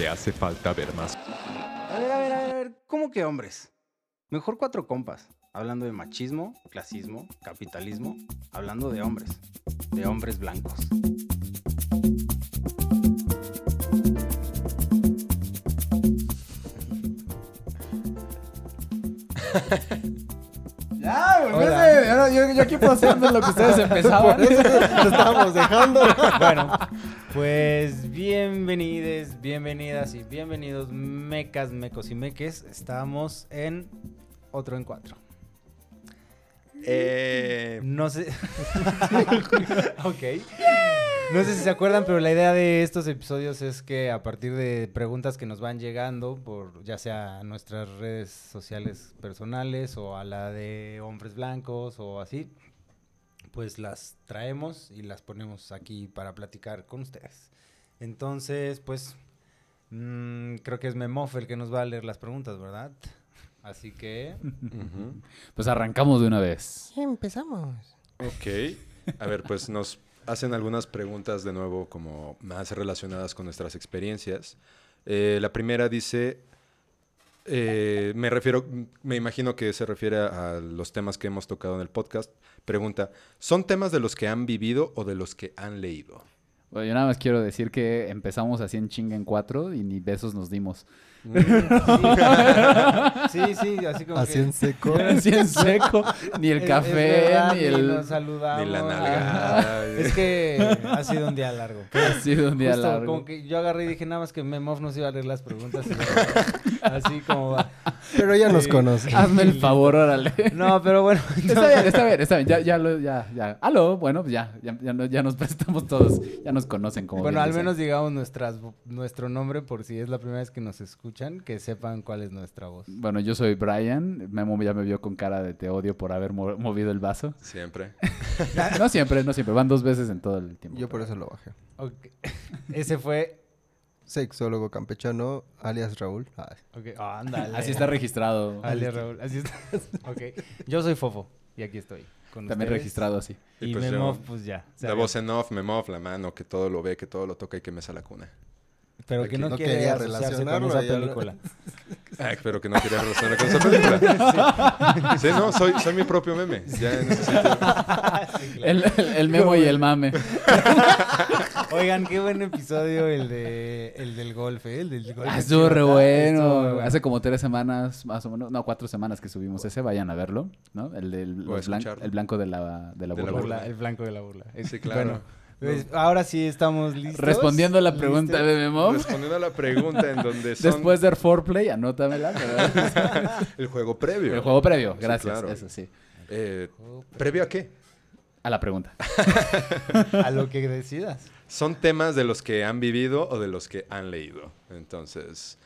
Te hace falta ver más. A ver, a ver, a ver, a ver, ¿cómo que hombres? Mejor cuatro compas, hablando de machismo, clasismo, capitalismo, hablando de hombres, de hombres blancos. Ese- yo, yo- yo aquí puedo hacer lo que ustedes empezaban. Por eso lo estábamos dejando. Bueno, pues bienvenides, bienvenidas y bienvenidos mecas, mecos y meques. Estamos en otro en cuatro. Eh, No sé. ok. No sé si se acuerdan, pero la idea de estos episodios es que a partir de preguntas que nos van llegando, por ya sea a nuestras redes sociales personales o a la de hombres blancos o así, pues las traemos y las ponemos aquí para platicar con ustedes. Entonces, pues, mm, creo que es Memof el que nos va a leer las preguntas, ¿verdad? Así que... Pues arrancamos de una vez. Empezamos. Ok. A ver, pues nos hacen algunas preguntas de nuevo como más relacionadas con nuestras experiencias. Eh, la primera dice, eh, me refiero, me imagino que se refiere a los temas que hemos tocado en el podcast. Pregunta, ¿son temas de los que han vivido o de los que han leído? Yo nada más quiero decir que empezamos así en chinga en cuatro y ni besos nos dimos. Sí, sí, así como Así que... en seco. Así en seco, ni el café, verdad, ni el... nos saludamos. Ni la Ajá. nalgada. Es que ha sido un día largo. Ha sido un día Justo largo. Como que yo agarré y dije nada más que Memov nos iba a leer las preguntas. y así como va. Pero ya nos conoce. Hazme el favor, órale. No, pero bueno. Está bien, está bien, está bien. Ya, ya, lo, ya, ya. Aló, bueno, pues ya, ya, ya, no- ya nos prestamos todos. Ya nos conocen como Bueno, bien al menos digamos nuestras, nuestro nombre por si es la primera vez que nos escuchan, que sepan cuál es nuestra voz. Bueno, yo soy Brian. Memo ya me vio con cara de te odio por haber mo- movido el vaso. Siempre. No siempre, no siempre. Van dos veces en todo el tiempo. Yo por eso lo bajé. Ok. Ese fue... Sexólogo campechano, alias Raúl. Ah, Ok, ándale. Así está registrado. Ale, Raúl, así está. ok. Yo soy Fofo y aquí estoy. Con También ustedes. registrado así. Y Y pues Memov, pues ya. La voz en off, memov, la mano, que todo lo ve, que todo lo toca y que me la cuna. Pero que Aquí. no, No quiere quería asociarse con esa película. Ay, pero que no quería relacionar con esa película. Sí, no, soy, soy mi propio meme. Ya en ese sentido. El, el- el memo y el mame. Oigan, qué buen episodio el de el del golf, ¿eh? El del golf. Ah, estuvo re bueno. Estuvo re bueno. Hace como tres semanas, más o menos. No, cuatro semanas que subimos ese. Vayan a verlo, ¿no? El del Voy a los blan- escucharlo. el blanco de la, de la De la burla. Burla, el blanco de la burla. Sí, claro. Bueno, pues, ahora sí estamos listos. Respondiendo a la pregunta ¿Listos? de Memo. Respondiendo a la pregunta en donde son Después del foreplay, anótamela. ¿verdad? el juego previo. el juego previo, Sí, gracias. claro. Eso sí. Eh, ¿Previo a qué? A la pregunta. A lo que decidas. Son temas de los que han vivido o de los que han leído. Entonces,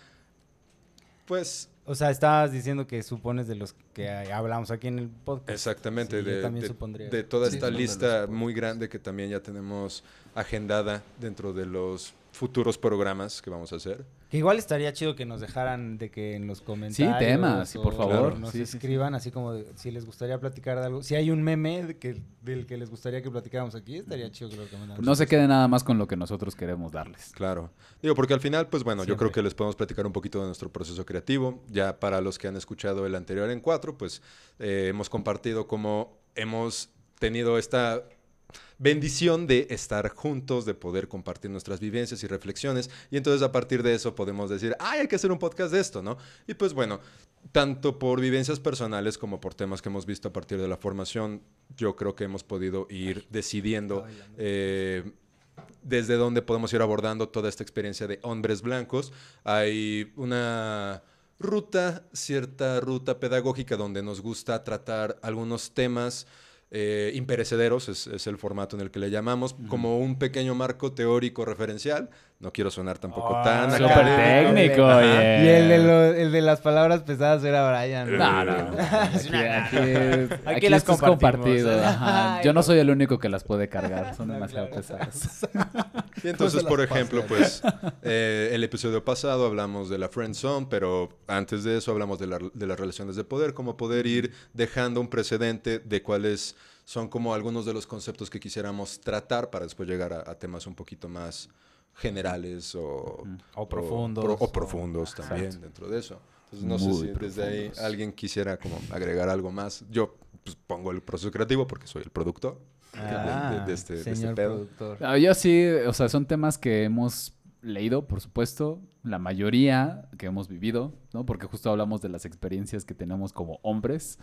pues O sea, estabas diciendo que supones de los que hablamos aquí en el podcast. exactamente, Sí, yo de, también de- supondría de eso. toda Sí, esta lista muy grande que también ya tenemos agendada dentro de los futuros programas que vamos a hacer. Que igual estaría chido que nos dejaran de que en los comentarios. temas, sí, por favor. Nos Sí, sí, sí. escriban así como de- si les gustaría platicar de algo. Si hay un meme de que, del que les gustaría que platicáramos aquí, estaría chido que lo recomendaran. No se quede nada más con lo que nosotros queremos darles. Claro. Digo, porque al final, pues bueno, yo creo que les podemos platicar un poquito de nuestro proceso creativo. Ya para los que han escuchado el anterior en cuatro, pues eh, hemos compartido cómo hemos tenido esta bendición de estar juntos, de poder compartir nuestras vivencias y reflexiones. Y entonces a partir de eso podemos decir, ay, hay que hacer un podcast de esto, ¿no? Y pues bueno, tanto por vivencias personales como por temas que hemos visto a partir de la formación, yo creo que hemos podido ir decidiendo eh, desde dónde podemos ir abordando toda esta experiencia de hombres blancos. Hay una ruta, cierta ruta pedagógica donde nos gusta tratar algunos temas eh, imperecederos, es, es el formato en el que le llamamos, como un pequeño marco teórico referencial, no quiero sonar tampoco Ah, tan Súper académico. técnico. Y el de, lo- el de las palabras pesadas era Brian. No, no. Aquí, aquí, aquí las compartido. ajá. Ay, Yo no soy el único que las puede cargar. Son demasiado pesadas. Y entonces, por ejemplo, pues eh, el episodio pasado hablamos de la friend zone, pero antes de eso hablamos de, la- de las relaciones de poder, como poder ir dejando un precedente de cuáles son como algunos de los conceptos que quisiéramos tratar para después llegar a, a temas un poquito más generales o, O profundos. pro- o o- profundos también dentro de eso. Entonces, no sé si desde ahí alguien quisiera como agregar algo más. Yo pues, pongo el proceso creativo porque soy el productor de- de- Ah, de este- de este pedo. productor. Ah, Yo sí, o sea, son temas que hemos leído, por supuesto, la mayoría que hemos vivido, ¿no? Porque justo hablamos de las experiencias que tenemos como hombres,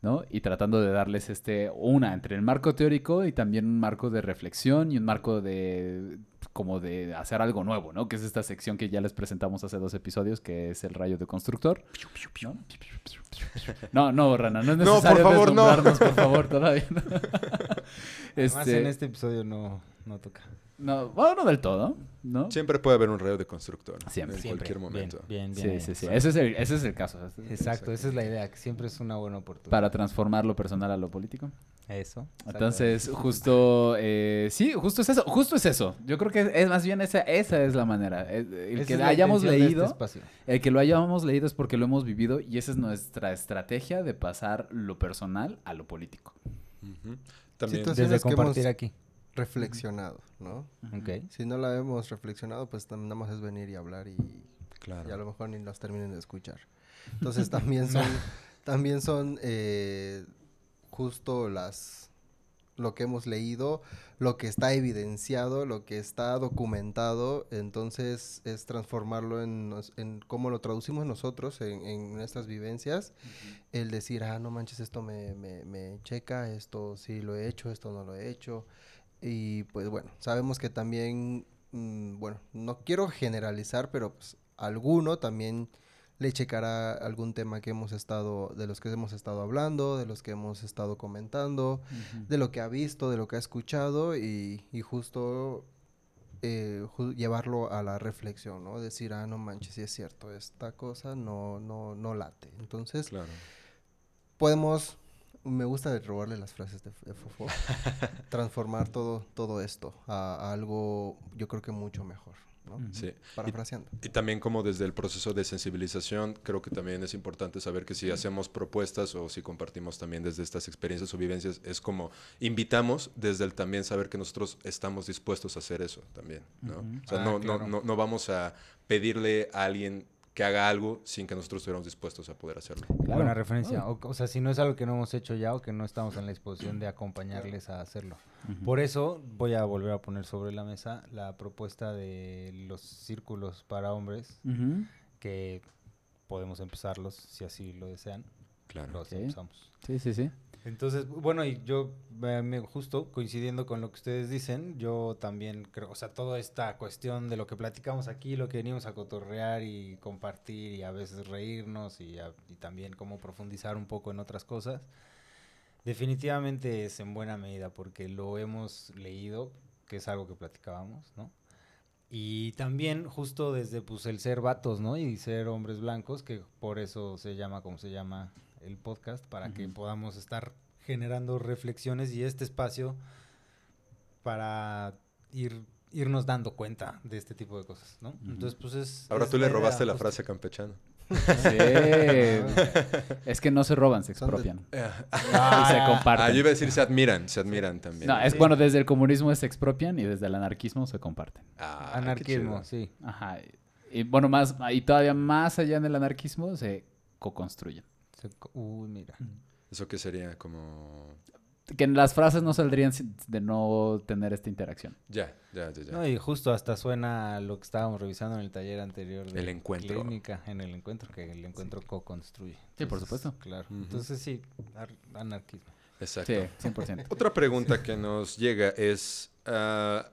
¿no? Y tratando de darles este, una, entre el marco teórico y también un marco de reflexión y un marco de, como de hacer algo nuevo, ¿no? Que es esta sección que ya les presentamos hace dos episodios, que es el rayo de constructor. ¿no? No, no, Rana, no es No, por necesario favor, no. por favor, todavía. no. Además, Este, en este episodio no, no toca. No, bueno, no del todo, ¿no? Siempre puede haber un rayo de constructor. Siempre. En Siempre. cualquier momento. Bien, bien, Sí, bien. sí, sí. Ese es el, ese es el caso. Exacto, esa es la idea, que siempre es una buena oportunidad. Para transformar lo personal a lo político. Eso. Entonces, justo, eh, sí, justo es eso, justo es eso. Yo creo que es más bien esa, esa es la manera. Eh, El Esa que la hayamos este leído, espacio. el que lo hayamos leído es porque lo hemos vivido y esa es nuestra estrategia de pasar lo personal a lo político. Ujú. También. Situaciones Desde que hemos compartir aquí. Reflexionado, ¿no? Ok. Si no la hemos reflexionado, pues nada más es venir y hablar y, Claro. y a lo mejor ni los terminen de escuchar. Entonces también son, también son eh, justo las lo que hemos leído, lo que está evidenciado, lo que está documentado, entonces es transformarlo en, nos- en cómo lo traducimos nosotros en, en nuestras vivencias, el decir, ah, no manches, esto me, me, me checa, esto sí lo he hecho, esto no lo he hecho, y pues bueno, sabemos que también, mm, bueno, no quiero generalizar, pero pues alguno también le checará algún tema que hemos estado, de los que hemos estado hablando, de los que hemos estado comentando, de lo que ha visto, de lo que ha escuchado y, y justo eh, ju- llevarlo a la reflexión, ¿no? Decir, ah, no manches, sí es cierto, esta cosa no, no, no late. Entonces, Claro. podemos, me gusta robarle las frases de, de Fofo, transformar todo, todo esto a, a algo, yo creo que mucho mejor, ¿no? Sí. Parafraseando. Y también como desde el proceso de sensibilización, creo que también es importante saber que si hacemos propuestas o si compartimos también desde estas experiencias o vivencias, es como invitamos desde el también saber que nosotros estamos dispuestos a hacer eso también, ¿no? O sea, Ah, no, claro. no, no, no vamos a pedirle a alguien que haga algo sin que nosotros estuviéramos dispuestos a poder hacerlo. Claro. Buena referencia. O, o sea, si no es algo que no hemos hecho ya o que no estamos en la disposición de acompañarles a hacerlo. Por eso voy a volver a poner sobre la mesa la propuesta de los círculos para hombres, que podemos empezarlos si así lo desean. Claro. Los empezamos. Sí, sí, sí. Entonces, bueno, y yo, eh, justo coincidiendo con lo que ustedes dicen, yo también creo, o sea, toda esta cuestión de lo que platicamos aquí, lo que venimos a cotorrear y compartir y a veces reírnos y, y también como profundizar un poco en otras cosas, definitivamente es en buena medida porque lo hemos leído, que es algo que platicábamos, ¿no? Y también justo desde pues el ser vatos, ¿no? Y ser hombres blancos, que por eso se llama como se llama el podcast, para que podamos estar generando reflexiones y este espacio para ir irnos dando cuenta de este tipo de cosas, ¿no? Entonces, pues es... Ahora es tú le idea robaste la justo. frase campechana. Sí. es que no se roban, se de- expropian. y se Ah, comparten. yo iba a decir se admiran, se admiran también. No, es Sí. bueno, desde el comunismo se expropian y desde el anarquismo se comparten. Ah, Anarquismo, sí. Ajá. Y bueno, más, y todavía más allá del anarquismo se co-construyen. Uy, mira. Eso que sería como... Que las frases no saldrían de no tener esta interacción. Ya, ya, ya, ya. No, y justo hasta suena lo que estábamos revisando en el taller anterior de El encuentro. clínica, en el encuentro, que el encuentro co-construye. Sí, por supuesto. Claro. Entonces sí, ar- anarquismo. Exacto. Sí, 100%. Otra pregunta que nos llega es, ah,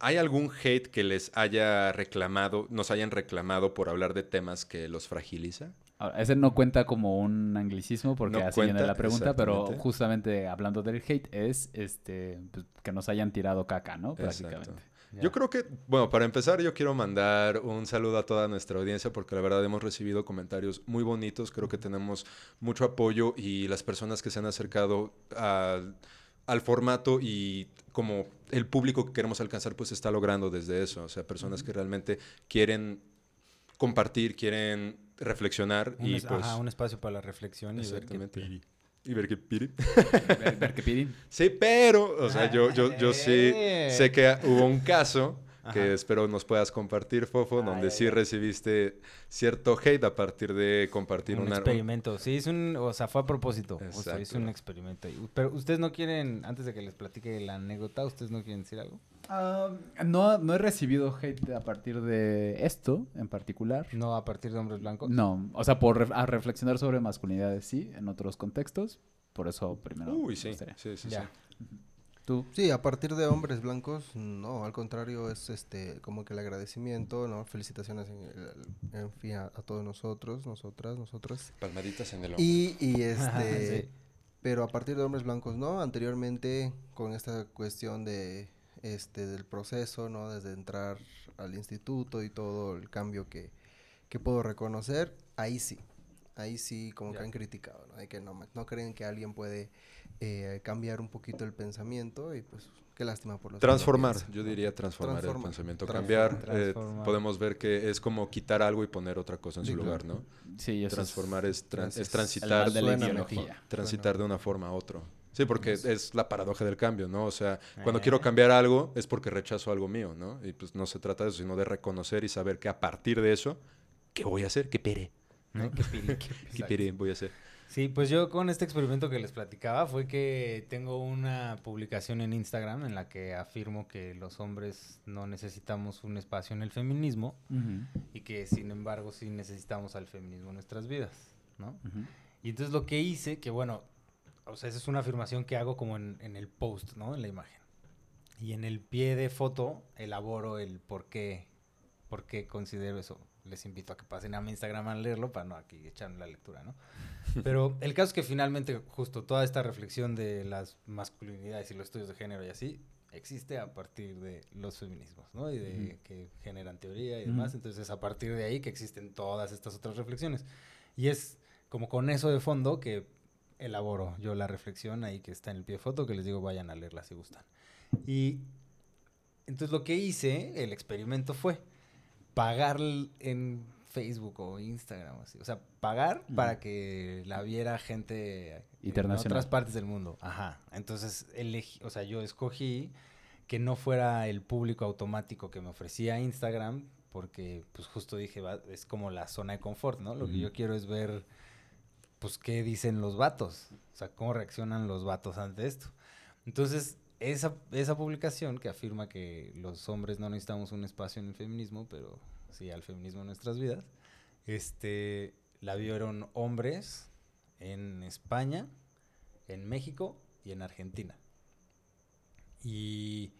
¿hay algún hate que les haya reclamado, nos hayan reclamado por hablar de temas que los fragiliza? Ahora, ese no cuenta como un anglicismo porque No así viene cuenta, la pregunta, pero justamente hablando del hate es este pues, que nos hayan tirado caca, ¿no? Prácticamente. Yo creo que, bueno, para empezar yo quiero mandar un saludo a toda nuestra audiencia porque la verdad hemos recibido comentarios muy bonitos, creo que tenemos mucho apoyo y las personas que se han acercado al formato y como el público que queremos alcanzar pues está logrando desde eso, o sea, personas que realmente quieren compartir, quieren reflexionar Un, y es- pues... ajá, un espacio para la reflexión y ver qué piri. Y ver qué piri. Ver, ver qué piri. Sí, pero, o sea, yo, yo, yo sí Eh. sé que hubo un caso que Ajá. espero nos puedas compartir, Fofo, donde Ay, sí ay, ay. recibiste cierto hate a partir de compartir un una... experimento. Sí, es un, o sea, fue a propósito. O sea, hice un experimento. ahí. Pero ustedes no quieren, antes de que les platique la anécdota, ustedes no quieren decir algo. Ah, no, no he recibido hate a partir de esto en particular. No a partir de hombres blancos. No, o sea, por ref- a reflexionar sobre masculinidades sí, en otros contextos. Por eso primero. Uy, sí, gustaría. sí, sí, Ya. sí. Tú. Sí, a partir de hombres blancos, no, al contrario, es este como que el agradecimiento, ¿no? Felicitaciones en, el- en fin a, a todos nosotros, nosotras, nosotras. Palmaditas en el ojo. Y, y este, Sí. pero a partir de hombres blancos, no, anteriormente con esta cuestión de este del proceso, ¿no? Desde entrar al instituto y todo el cambio que, que puedo reconocer, ahí sí. Ahí sí como Ya. que han criticado, ¿no? De que no, no creen que alguien puede eh, cambiar un poquito el pensamiento y pues qué lástima por los Transformar, yo ¿no? diría transformar, Transformar, el pensamiento, transformar, cambiar. eh, podemos ver que es como quitar algo y poner otra cosa en Sí, su claro. lugar, ¿no? Sí, eso Transformar es, trans- es el transitar, de la ideología. transitar de una forma a otra. Sí, porque es la paradoja del cambio, ¿no? O sea, cuando Eh. quiero cambiar algo es porque rechazo algo mío, ¿no? Y pues no se trata de eso, sino de reconocer y saber que a partir de eso, ¿qué voy a hacer? ¿Qué pere? Qué piri. ¿Qué pere voy a hacer? Sí, pues yo con este experimento que les platicaba fue que tengo una publicación en Instagram en la que afirmo que los hombres no necesitamos un espacio en el feminismo y que sin embargo sí necesitamos al feminismo en nuestras vidas, ¿no? Y entonces lo que hice, que bueno, o sea, esa es una afirmación que hago como en, en el post, ¿no? En la imagen. Y en el pie de foto elaboro el por qué, por qué considero eso. Les invito a que pasen a mi Instagram a leerlo para no aquí echar la lectura, ¿no? Pero el caso es que finalmente justo toda esta reflexión de las masculinidades y los estudios de género y así existe a partir de los feminismos, ¿no? Y de que generan teoría y demás. Ujú. Entonces es a partir de ahí que existen todas estas otras reflexiones. Y es como con eso de fondo que elaboro yo la reflexión ahí que está en el pie de foto, que les digo vayan a leerla si gustan. Y entonces lo que hice, el experimento fue pagar en Facebook o Instagram, así. o sea, pagar para que la viera gente en Internacional. otras partes del mundo. Ajá. Entonces, elegí, o sea, yo escogí que no fuera el público automático que me ofrecía Instagram, porque pues justo dije, va, es como la zona de confort, ¿no? Lo que yo quiero es ver, pues, qué dicen los vatos, o sea, cómo reaccionan los vatos ante esto. Entonces, esa, esa publicación que afirma que los hombres no necesitamos un espacio en el feminismo, pero sí al feminismo en nuestras vidas, este, la vieron hombres en España, en México y en Argentina. Y,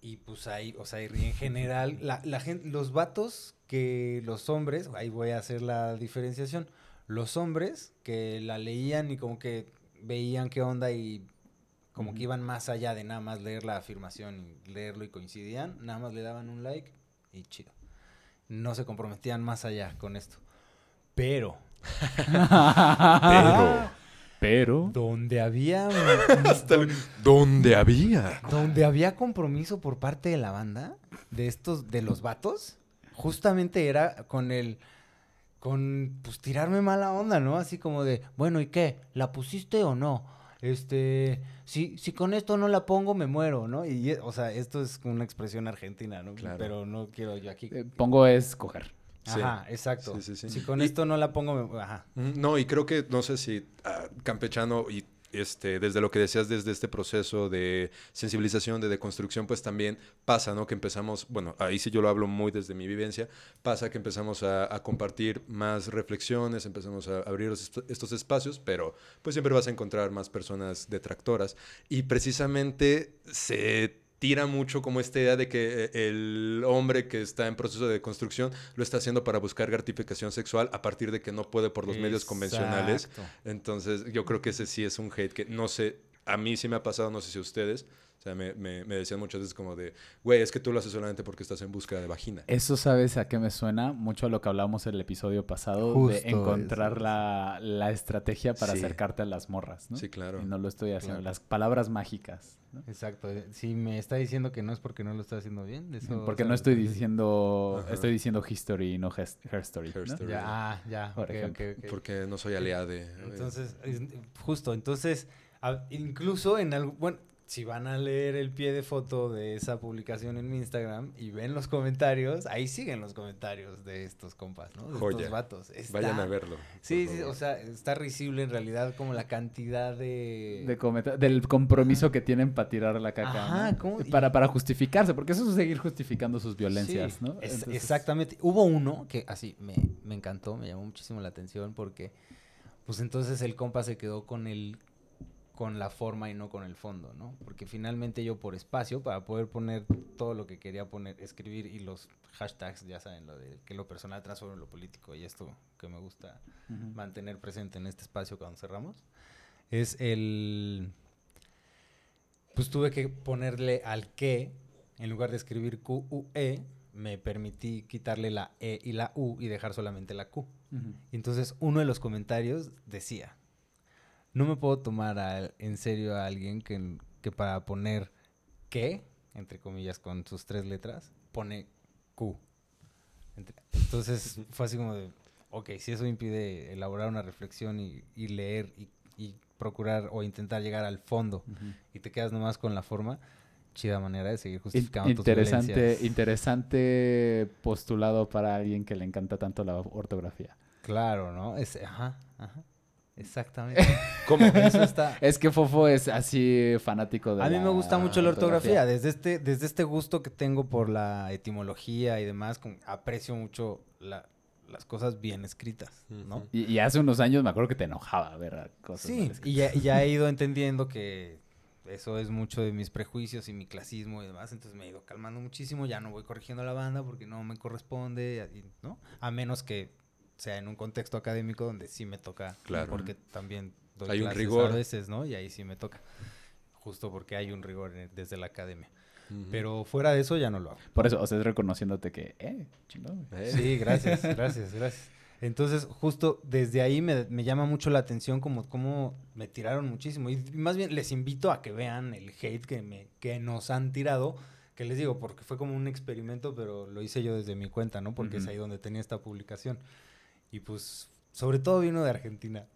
y pues ahí, o sea, en general, la, la gente, los vatos que los hombres, ahí voy a hacer la diferenciación, los hombres que la leían y como que veían qué onda y como que iban más allá de nada más leer la afirmación y leerlo y coincidían, nada más le daban un like y chido. No se comprometían más allá con esto. Pero Pero, Pero. donde había hasta el- ¿dónde había? donde había compromiso por parte de la banda de estos de los vatos, justamente era con el con pues tirarme mala onda, ¿no? Así como de, bueno, ¿y qué? ¿La pusiste o no? Este, si, si con esto no la pongo, me muero, ¿no? Y, o sea, esto es una expresión argentina, ¿no? Claro. Pero no quiero yo aquí. eh, pongo es coger. Sí. Ajá, exacto. Sí, sí, sí. Si con Y- esto no la pongo, me... ajá. No, y creo que, no sé si ah, campechano y este, desde lo que decías, desde este proceso de sensibilización, de deconstrucción, pues también pasa, ¿no? Que empezamos, bueno, ahí sí yo lo hablo muy desde mi vivencia, pasa que empezamos a, a compartir más reflexiones, empezamos a abrir est- estos espacios, pero pues siempre vas a encontrar más personas detractoras. Y precisamente se tira mucho como esta idea de que eh, el hombre que está en proceso de construcción lo está haciendo para buscar gratificación sexual a partir de que no puede por los medios convencionales. Entonces, yo creo que ese sí es un hate que no sé, a mí sí me ha pasado, no sé si a ustedes. O sea, me, me- me decían muchas veces como de, güey, es que tú lo haces solamente porque estás en busca de vagina. Eso, ¿sabes a qué me suena? Mucho a lo que hablamos en el episodio pasado Justo de encontrar la, la estrategia para Sí. acercarte a las morras, ¿no? Sí, claro. Y no lo estoy haciendo. Claro. Las palabras mágicas, ¿no? Exacto. eh, Si me está diciendo que no es porque no lo está haciendo bien. Eso, Porque o sea, no estoy diciendo... Ajá. Estoy diciendo history y no her story, Her ¿no? story. Ya, ah, ya. Por ejemplo. Porque no soy aliado de... Entonces, es- justo, entonces, incluso en algo, bueno, si van a leer el pie de foto de esa publicación en mi Instagram y ven los comentarios, ahí siguen los comentarios de estos compas, ¿no? De Joya. estos vatos. Está- Vayan a verlo. Sí, sí, o sea, está risible en realidad como la cantidad de... De del compromiso que tienen para tirar la caca. Ajá, ¿no? ¿cómo? Para, para justificarse, porque eso es seguir justificando sus violencias, Sí, ¿no? es- Entonces- Exactamente. Hubo uno que así me, me encantó, me llamó muchísimo la atención porque, pues entonces el compa se quedó con el con la forma y no con el fondo, ¿no? Porque finalmente yo por espacio, para poder poner todo lo que quería poner, escribir y los hashtags, ya saben, lo de que lo personal transforma en lo político y esto que me gusta Ujú. mantener presente en este espacio cuando cerramos, es el... Pues tuve que ponerle al que, en lugar de escribir Q-U-E, me permití quitarle la E y la U y dejar solamente la Q. Ujú. Y entonces uno de los comentarios decía, no me puedo tomar a- en serio a alguien que, que para poner que, entre comillas, con sus tres letras, pone Q. Entonces fue así como de, ok, si eso impide elaborar una reflexión y, y leer y, y procurar o intentar llegar al fondo y te quedas nomás con la forma, chida manera de seguir In- justificando tus Interesante, violencias. interesante postulado para alguien que le encanta tanto la ortografía. Claro, ¿no? Es, ajá, ajá. Exactamente. ¿Cómo? Eso está. Es que Fofo es así fanático de A mí me gusta mucho la ortografía. Desde este, desde este gusto que tengo por la etimología y demás, con- aprecio mucho la- las cosas bien escritas, ¿no? Y, y hace unos años me acuerdo que te enojaba ver cosas. Sí, y ya, he ido entendiendo que eso es mucho de mis prejuicios y mi clasismo y demás, entonces me he ido calmando muchísimo, ya no voy corrigiendo a la banda porque no me corresponde, ¿no? A menos que sea en un contexto académico donde sí me toca, Claro. porque también doy Hay un rigor. a veces, ¿no? Y ahí sí me toca, justo porque hay un rigor en- desde la academia. Pero fuera de eso ya no lo hago. Por eso, o sea, es reconociénute que, eh, chingón. Eh, Sí, gracias, gracias, gracias. Entonces, justo desde ahí me, me llama mucho la atención como, como me tiraron muchísimo. Y más bien les invito a que vean el hate que, me, que nos han tirado. Que les digo, porque fue como un experimento, pero lo hice yo desde mi cuenta, ¿no? Porque es ahí donde tenía esta publicación. Y pues, sobre todo vino de Argentina.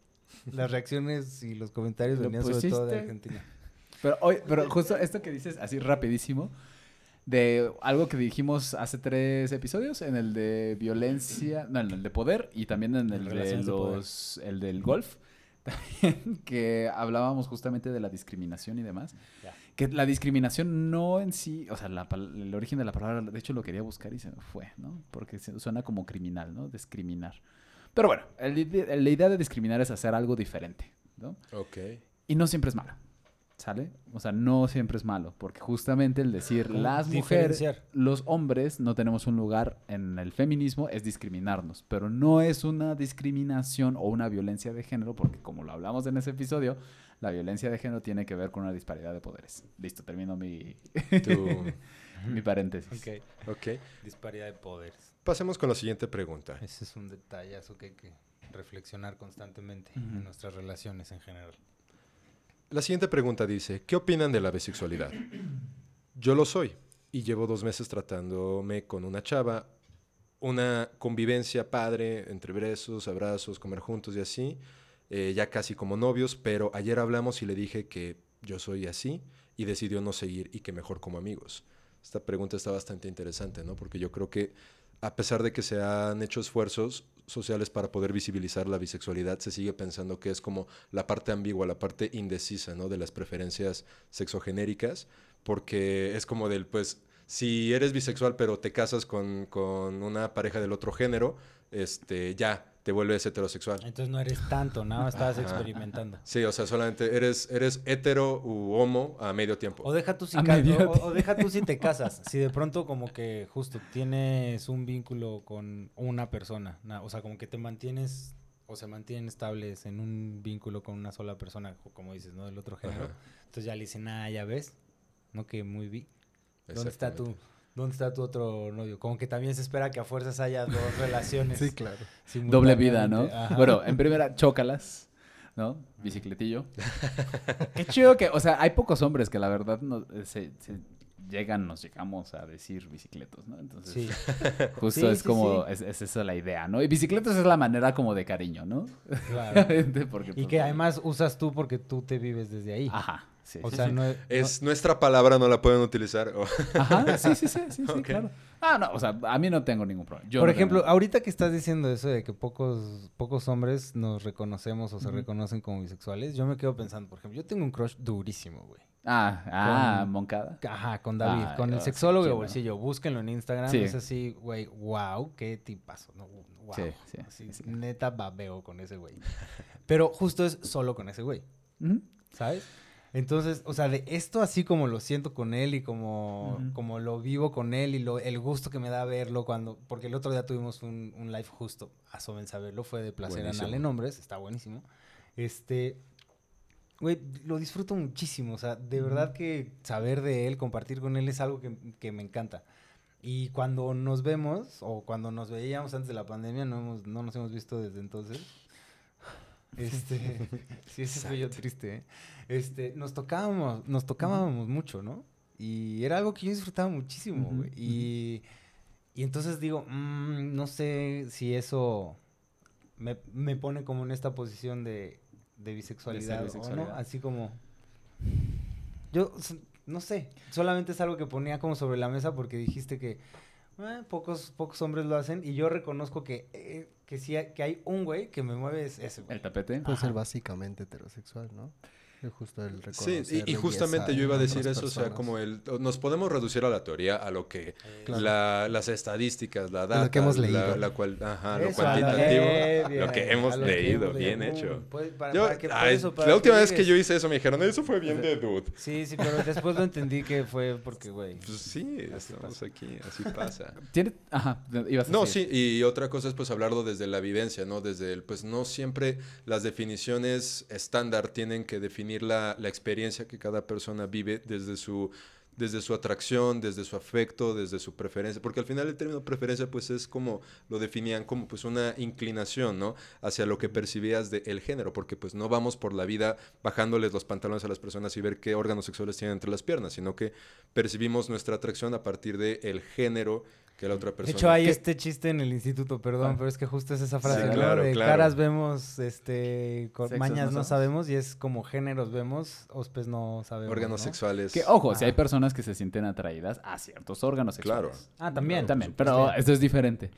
Las reacciones y los comentarios ¿Lo venían sobre todo de? Argentina. Pero, hoy, pero justo esto que dices así rapidísimo, de algo que dijimos hace tres episodios, en el de violencia, no, en el de poder y también en el de los, el del golf, también que hablábamos justamente de la discriminación y demás. Que la discriminación no en sí, o sea, la el origen de la palabra, de hecho lo quería buscar y se me fue, ¿no? Porque suena como criminal, ¿no? Discriminar. Pero bueno, el la idea de discriminar es hacer algo diferente, ¿no? Ok. Y no siempre es malo. ¿Sale? O sea, no siempre es malo. Porque justamente el decir las mujeres, los hombres no tenemos un lugar en el feminismo es discriminarnos. Pero no es una discriminación o una violencia de género, porque como lo hablamos en ese episodio, la violencia de género tiene que ver con una disparidad de poderes. Listo, termino mi, mi paréntesis. Ok. ok. Disparidad de poderes. Pasemos con la siguiente pregunta. Ese es un detallazo que hay que reflexionar constantemente en nuestras relaciones en general. La siguiente pregunta dice, ¿qué opinan de la bisexualidad? Yo lo soy y llevo dos meses tratándome con una chava, una convivencia padre entre besos, abrazos, comer juntos y así, eh, ya casi como novios, pero ayer hablamos y le dije que yo soy así y decidió no seguir y que mejor como amigos. Esta pregunta está bastante interesante, ¿no? Porque yo creo que a pesar de que se han hecho esfuerzos sociales para poder visibilizar la bisexualidad, se sigue pensando que es como la parte ambigua, la parte indecisa, ¿no? De las preferencias sexogenéricas, porque es como del, pues, si eres bisexual pero te casas con, con una pareja del otro género, este, ya, te vuelves heterosexual. Entonces no eres tanto, nada más estabas experimentando. Sí, o sea, solamente eres, eres hetero u homo a medio tiempo. O deja tú si A ca- medio o- o deja tú si te casas. Si de pronto como que justo tienes un vínculo con una persona, na- o sea, como que te mantienes o se mantienen estables en un vínculo con una sola persona, como dices, ¿no? Del otro género. Ajá. Entonces ya le dicen, ah, ya ves, no que muy bi. ¿Dónde está tu. Dónde está tu otro novio? Como que también se espera que a fuerzas haya dos relaciones. Sí, claro. Doble vida, ¿no? Ajá. Bueno, en primera, chócalas, ¿no? Bicicletillo. Qué chido que, o sea, hay pocos hombres que la verdad no, eh, se, se llegan, nos llegamos a decir bicicletos, ¿no? Entonces, Sí. justo Sí, es sí, como, sí. Es, es esa la idea, ¿no? Y bicicletos es la manera como de cariño, ¿no? Claro. Porque, Y pues, que además usas tú porque tú te vives desde ahí. Ajá, sí. o sí, sea, sí. no es... Es nuestra palabra, no la pueden utilizar. o- Ajá, sí, sí, sí, sí, sí, claro. Ah, no, o sea, a mí no tengo ningún problema. Yo Por no ejemplo, tengo- ahorita que estás diciendo eso de que pocos, pocos hombres nos reconocemos o se reconocen como bisexuales, yo me quedo pensando, por ejemplo, yo tengo un crush durísimo, güey. Ah, ah, con- Moncada. Ajá, con David, con el oh, sexólogo de bolsillo. Búsquenlo en Instagram. Sí. Es así, güey, wow, qué tipazo. No, wow. Sí, sí, Así, sí. Neta babeo con ese güey. Pero justo es solo con ese güey. ¿sabes? Entonces, o sea, de esto así como lo siento con él y como, Ujú. como lo vivo con él y lo, el gusto que me da verlo cuando... Porque el otro día tuvimos un, un live justo, asomen saberlo, fue de Placer Buenísimo. Anal en Hombres, está buenísimo. Este... Güey, lo disfruto muchísimo, o sea, de verdad que saber de él, compartir con él es algo que, que me encanta. Y cuando nos vemos, o cuando nos veíamos antes de la pandemia, no, hemos- no nos hemos visto desde entonces. Este, sí, ese soy yo triste, ¿eh? Este, nos tocábamos, nos tocábamos mucho, ¿no? Y era algo que yo disfrutaba muchísimo. Y, y entonces digo, mm, no sé si eso me, me pone como en esta posición de, de bisexualidad, o no, así como... Yo no sé, solamente es algo que ponía como sobre la mesa porque dijiste que eh, pocos, pocos hombres lo hacen y yo reconozco que, eh, que sí hay- que hay un güey que me mueve es ese güey. El tapete. Puede ser básicamente heterosexual, ¿no? Justo el Sí, y, y justamente yo iba a decir eso, o sea, como el... Nos podemos reducir a la teoría, a lo que... Claro. la- las estadísticas, la lo data, que hemos la- leído. La, cual, ajá, lo Eso, lo cuantitativo, que- bien, lo que hemos lo que leído, hemos bien hecho. Pues, para- Yo- para que- por ay, eso, para la que última vez que yo hice eso me dijeron, eso fue bien de dude. Sí, sí, pero después lo entendí que fue porque, güey. Pues sí, estamos aquí, así pasa. ¿Tiene... Ajá, ibas a No, decir. sí, y otra cosa es pues hablarlo desde la vivencia, ¿no? Desde el, pues no siempre las definiciones estándar tienen que definir la, experiencia que cada persona vive desde su, desde su atracción, desde su afecto, desde su preferencia, porque al final el término preferencia pues es como lo definían como pues una inclinación, ¿no? Hacia lo que percibías del género, porque pues no vamos por la vida bajándoles los pantalones a las personas y ver qué órganos sexuales tienen entre las piernas, sino que percibimos nuestra atracción a partir del género que la otra De persona. hecho, hay este chiste en el instituto, perdón, Ah. pero es que justo es esa frase, Sí, ¿no? claro, de claro. caras vemos, este, con mañas no no sabemos y es como géneros vemos, hospes no sabemos. órganos ¿no? sexuales. Que, ojo, si hay personas que se sienten atraídas a ciertos órganos Claro. sexuales. Ah, también. También, pero esto es diferente.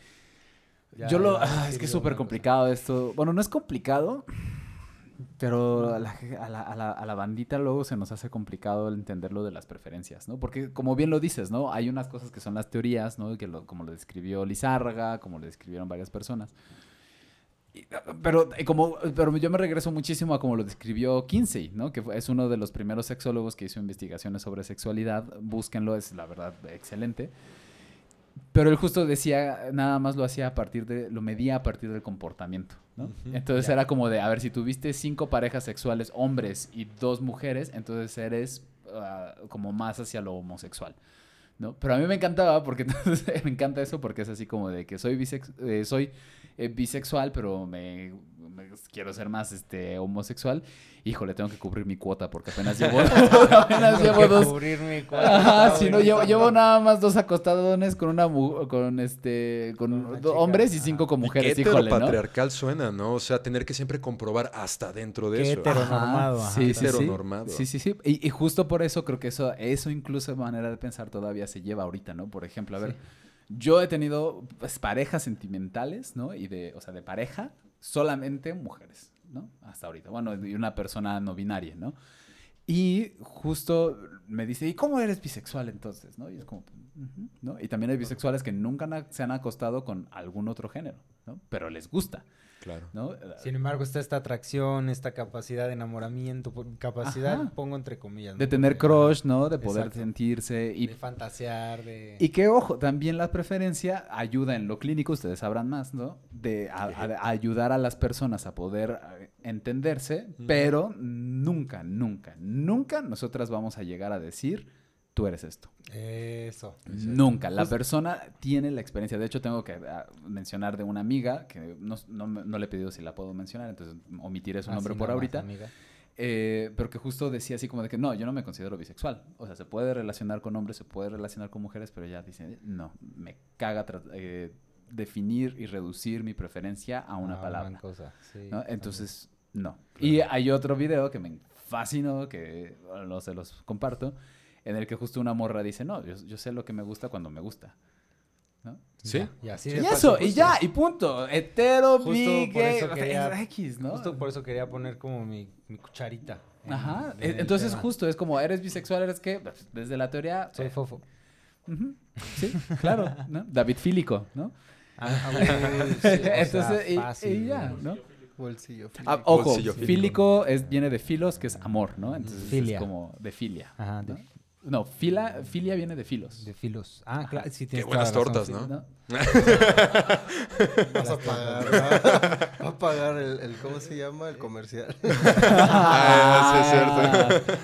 Ya, Yo lo... ah, es que es súper complicado esto. Bueno, no es complicado, pero a la, a la- a la- bandita luego se nos hace complicado el entender lo de las preferencias, ¿no? Porque como bien lo dices, ¿no? Hay unas cosas que son las teorías, ¿no? Que como lo describió Lizárraga, como lo describieron varias personas. Pero, como, pero yo me regreso muchísimo a como lo describió Kinsey, ¿no? Que es uno de los primeros sexólogos que hizo investigaciones sobre sexualidad. Búsquenlo, es la verdad excelente. Pero él justo decía, nada más lo hacía a partir de, lo medía a partir del comportamiento. Entonces era como de, a ver, si tuviste cinco parejas sexuales, hombres y dos mujeres, entonces eres ah, como más hacia lo homosexual, ¿no? Pero a mí me encantaba porque entonces, me encanta eso porque es así como de que soy bisex- eh, soy eh, bisexual, pero me quiero ser más este homosexual. Híjole, tengo que cubrir mi cuota porque apenas llevo, apenas llevo dos, cubrir mi cuarto, Ajá, si no, llevo, llevo nada más dos acostadones con una con este con chica, hombres y cinco con Y mujeres, qué híjole, ¿no? heteropatriarcal suena, ¿no? O sea, tener que siempre comprobar hasta dentro de Qué eso. Heteronormado, ajá. Sí, sí, sí. Heteronormado. Sí, sí, sí. Y, y justo por eso creo que eso, eso incluso manera de pensar todavía se lleva ahorita, ¿no? Por ejemplo, a ver, yo he tenido pues, parejas sentimentales, ¿no? Y de, o sea, de pareja, solamente mujeres, ¿no? Hasta ahorita. Bueno, y una persona no binaria, ¿no? Y justo me dice, ¿y cómo eres bisexual entonces? ¿no? Y es como, ¿no? Y también hay bisexuales que nunca se han acostado con algún otro género, ¿no? Pero les gusta, Claro. ¿no? Sin embargo, está esta atracción, esta capacidad de enamoramiento, por- capacidad, Ajá. pongo entre comillas. ¿no? De tener crush, ¿no? De poder Exacto. sentirse y De fantasear, de... Y que, ojo, también la preferencia ayuda en lo clínico, ustedes sabrán más, ¿no? De a- a- a ayudar a las personas a poder entenderse, pero nunca, nunca, nunca nosotras vamos a llegar a decir tú eres esto. Eso. Nunca. La persona tiene la experiencia. De hecho, tengo que ah, mencionar de una amiga que no, no me- no le he pedido si la puedo mencionar, entonces omitiré su Así nombre por ahorita. amiga. Eh, pero que justo decía así como de que no, yo no me considero bisexual. O sea, se puede relacionar con hombres, se puede relacionar con mujeres, pero ella dice, no, me caga eh, definir y reducir mi preferencia a una Ah, palabra. cosa, sí, ¿no? Entonces, no. Y hay otro video que me fascinó, que no se los comparto, en el que justo una morra dice, no, yo, yo sé lo que me gusta cuando me gusta. ¿no? ¿Sí? Y así Y eso, y ya, y punto. Hetero, Justo bi, por gay, eso o sea, quería- es X, ¿no? Justo por eso quería poner como mi, mi cucharita. en- Ajá. en e- Entonces, tema. justo es como, ¿eres bisexual? ¿Eres qué? Pues, Desde la teoría. Soy eh, fofo. Sí, claro. ¿no? David Fílico, ¿no? Ah, uy, sí, sea, Entonces, y- ya. ¿no? Bolsillo. Ah, ojo, Bolsillo fílico, fílico. es, viene de filos, que es amor, ¿no? Entonces Filia. es como de filia. Ajá, ¿no? de, No, fila, filia viene de filos. de filos. Ah, claro, sí Qué tienes buenas toda la razón, tortas, sí. ¿no? Vas a pagar, ¿verdad? Va a pagar el, el- ¿cómo se llama? El comercial. Ah, sí, es cierto.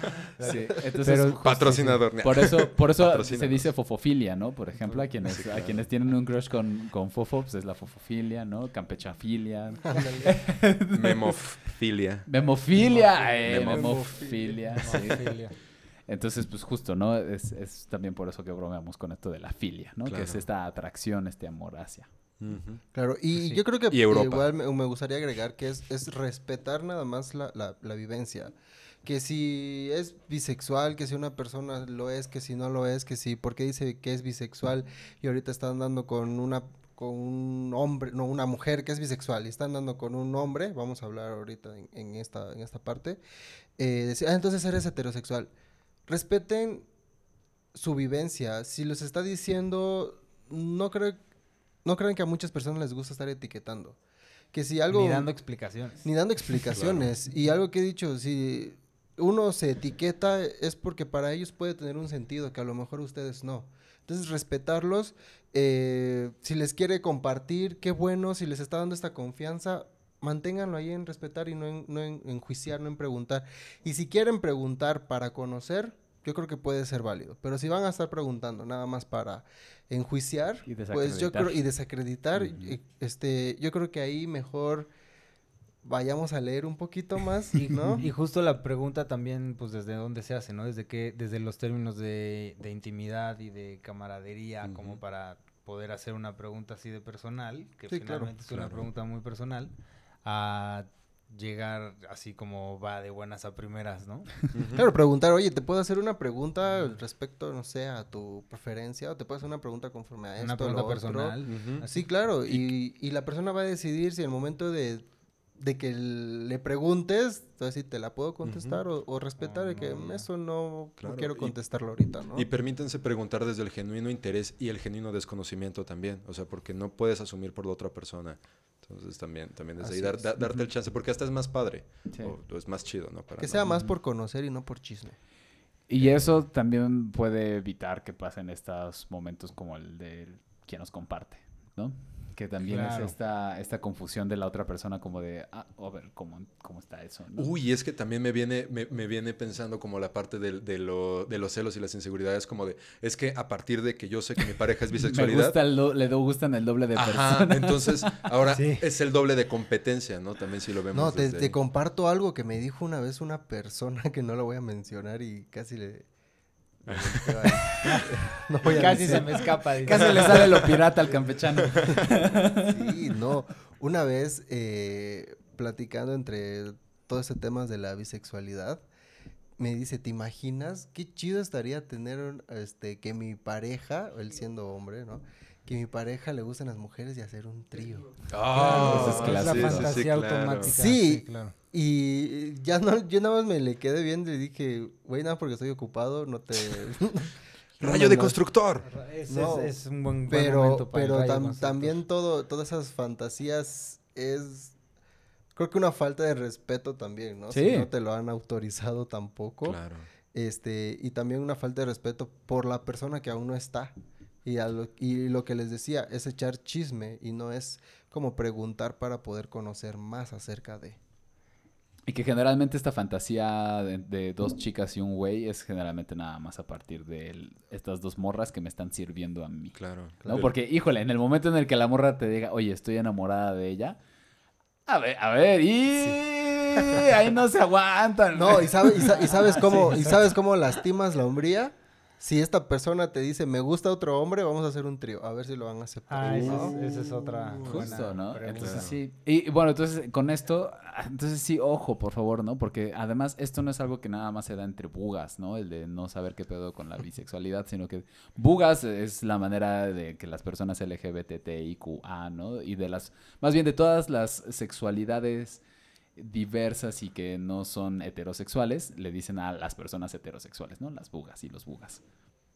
Sí, entonces Pero- justo- Patrocinador. Por eso, por eso se dice fofofilia, ¿no? Por ejemplo, a quienes, Sí, a quienes tienen un crush con, con fofo, pues es la fofofilia, ¿no? Campechafilia. Memofilia. Memofilia, eh, Memofilia. memofilia. sí. Entonces, pues justo, ¿no? Es, es también por eso que bromeamos con esto de la filia, ¿no? Que es esta atracción, este amor hacia. Claro, y Sí. yo creo que igual me, me gustaría agregar que es, es respetar nada más la, la- la vivencia. Que si es bisexual, que si una persona lo es, que si no lo es, que si, porque dice que es bisexual y ahorita está andando con una con un hombre, no, una mujer que es bisexual y está andando con un hombre, vamos a hablar ahorita en, en esta, en esta parte, eh, decir, ah, entonces eres heterosexual. Respeten su vivencia. Si les está diciendo, no creo, no crean que a muchas personas les gusta estar etiquetando. Que si algo... Ni dando explicaciones. ni dando explicaciones. Y algo que he dicho, si uno se etiqueta es porque para ellos puede tener un sentido que a lo mejor ustedes no. Entonces, respetarlos, eh, si les quiere compartir, qué bueno, si les está dando esta confianza, manténganlo ahí en respetar y no en, no en enjuiciar, no en preguntar. Y si quieren preguntar para conocer, yo creo que puede ser válido. Pero si van a estar preguntando nada más para enjuiciar, Y pues yo creo, y desacreditar. eh, este, yo creo que ahí mejor vayamos a leer un poquito más, Y, ¿no? y justo la pregunta también, pues, desde dónde se hace, ¿no? Desde que, desde los términos de, de intimidad y de camaradería, como para poder hacer una pregunta así de personal, que Sí, claro, finalmente es una pregunta muy personal, a llegar así como va de buenas a primeras, ¿no? Claro, preguntar, oye, ¿te puedo hacer una pregunta respecto, no sé, a tu preferencia? ¿O te puedo hacer una pregunta conforme a esto, una lo pregunta otro? personal. Ujú. Sí, claro, y, y la persona va a decidir si el momento de, de que le preguntes, entonces si te la puedo contestar o, o respetar Oh, de que no, eso no, Claro, no quiero y- contestarlo ahorita, ¿no? Y permítanse preguntar desde el genuino interés y el genuino desconocimiento también. O sea, porque no puedes asumir por la otra persona. Entonces también, también desde ahí dar- da- darte el chance, porque hasta es más padre. Sí. O, o es más chido, ¿no? Para que no- sea más por conocer y no por chisme. Y eso también puede evitar que pasen estos momentos como el de quien nos comparte, ¿no? Que también Claro. es esta, esta confusión de la otra persona como de, ah, a ver, ¿cómo, cómo está eso? ¿no? Uy, es que también me viene, me, me viene pensando como la parte del- de, lo- de los celos y las inseguridades, como de, es que a partir de que yo sé que mi pareja es Me bisexualidad, gusta el do- le do- gustan el doble de Ajá, personas. entonces ahora Sí. es el doble de competencia, ¿no? También si lo vemos. No, te, desde te comparto algo que me dijo una vez una persona que no lo voy a mencionar y casi le... no voy a Casi decir. se me escapa. dice. Casi le sale lo pirata al campechano. Sí, no. Una vez eh, platicando entre todo ese tema de la bisexualidad, me dice, ¿te imaginas qué chido estaría tener un- este que mi pareja, él siendo hombre, ¿no? Que mi pareja le gusten las mujeres y hacer un trío. Ah, Eso es es la. Sí, sí, fantasía claro. automática. Sí. claro. Y ya no, yo nada más me le quedé viendo y dije, güey, nada porque estoy ocupado, no te... Rayo de constructor. Es, No, es, es un buen, buen pero momento para el pero rayo tam- constructor. también todo todas esas fantasías es creo que una falta de respeto también no Sí. si no te lo han autorizado tampoco Claro. este y también una falta de respeto por la persona que aún no está y a lo, y lo que les decía es echar chisme y no es como preguntar para poder conocer más acerca de Y que generalmente esta fantasía de, de dos chicas y un güey es generalmente nada más a partir de el- estas dos morras que me están sirviendo a mí. Claro. ¿no? Porque, híjole, en el momento en el que la morra te diga, oye, estoy enamorada de ella, a ver, a ver, y ahí no se aguantan. No, y, sabe- y sa- y sabes cómo, Sí, y sabes cómo lastimas la hombría. Si esta persona te dice, me gusta otro hombre, vamos a hacer un trío. A ver si lo van a aceptar. Ah, esa es, esa es otra. Justo, buena ¿no? pregunta. Entonces sí. Y bueno, entonces con esto, entonces sí, ojo, por favor, ¿no? Porque además esto no es algo que nada más se da entre bugas, ¿no? El de no saber qué pedo con la bisexualidad, sino que bugas es la manera de que las personas LGBTIQA, ¿no? Y de las, más bien de todas las sexualidades diversas y que no son heterosexuales, le dicen a las personas heterosexuales, ¿no? Las bugas y los bugas.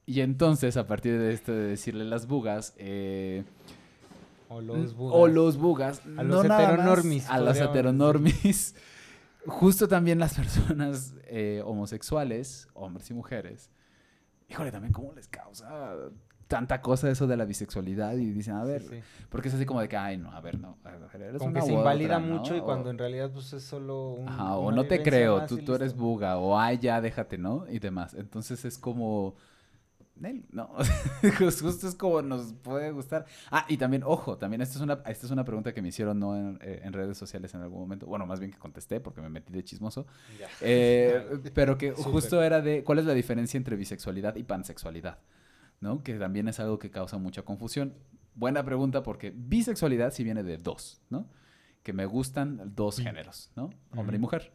Y entonces, a partir de esto de decirle las bugas, eh, O los bugas. o los bugas. A los no nada más heteronormis, A los heteronormis. Justo también las personas eh, homosexuales, hombres y mujeres. Híjole, también cómo les causa tanta cosa eso de la bisexualidad y dicen, a ver, Sí, sí. porque es así como de que, ay, no, a ver, no. a ver, eres Como una que se invalida otra, ¿no? mucho y O- cuando en realidad pues es solo un, Ajá, o no te creo, tú, tú eres buga, o ay, ya, déjate, ¿no? Y demás. Entonces es como... Nel, no, Jus- justo es como nos puede gustar. Ah, y también, ojo, también esta es una, esta es una pregunta que me hicieron no en, eh, en redes sociales en algún momento. Bueno, más bien que contesté porque me metí de chismoso. Eh, pero que Súper. justo era de cuál es la diferencia entre bisexualidad y pansexualidad, ¿no? Que también es algo que causa mucha confusión. Buena pregunta porque bisexualidad sí viene de dos, ¿no? Que me gustan dos géneros, ¿no? Hombre y mujer.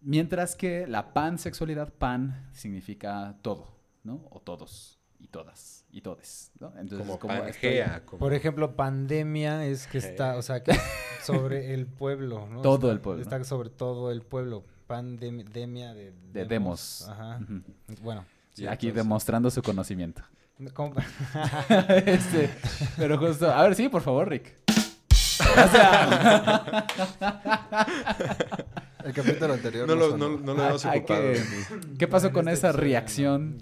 Mientras que la pansexualidad, pan, significa todo, ¿no? O todos, y todas, y todes, ¿no? Entonces, Como, estoy- Pangea. como- Por ejemplo, pandemia es que está, o sea, que sobre el pueblo, ¿no? Todo Está- el pueblo. Está sobre todo el pueblo. Pandemia de, de demos. Ajá. Bueno. Sí, Y aquí entonces- demostrando su conocimiento. ¿cómo? Este, pero justo, a ver, sí, por favor, Rick. O sea, El capítulo anterior. No lo, no, no lo hemos ocupado. que- ¿qué pasó con este esa episodio, reacción?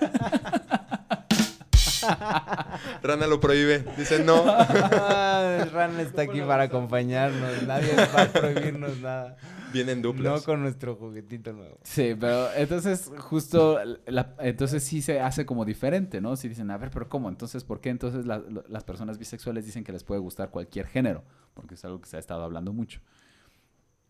¿no? Rana lo prohíbe. Dice no. Ah, Ran está aquí para acompañarnos. Nadie va a prohibirnos nada. Vienen No duplas. con nuestro juguetito nuevo. Sí, pero entonces justo, la- entonces sí se hace como diferente, ¿no? Si dicen, a ver, pero ¿cómo? Entonces, ¿por qué entonces la- las personas bisexuales dicen que les puede gustar cualquier género? Porque es algo que se ha estado hablando mucho.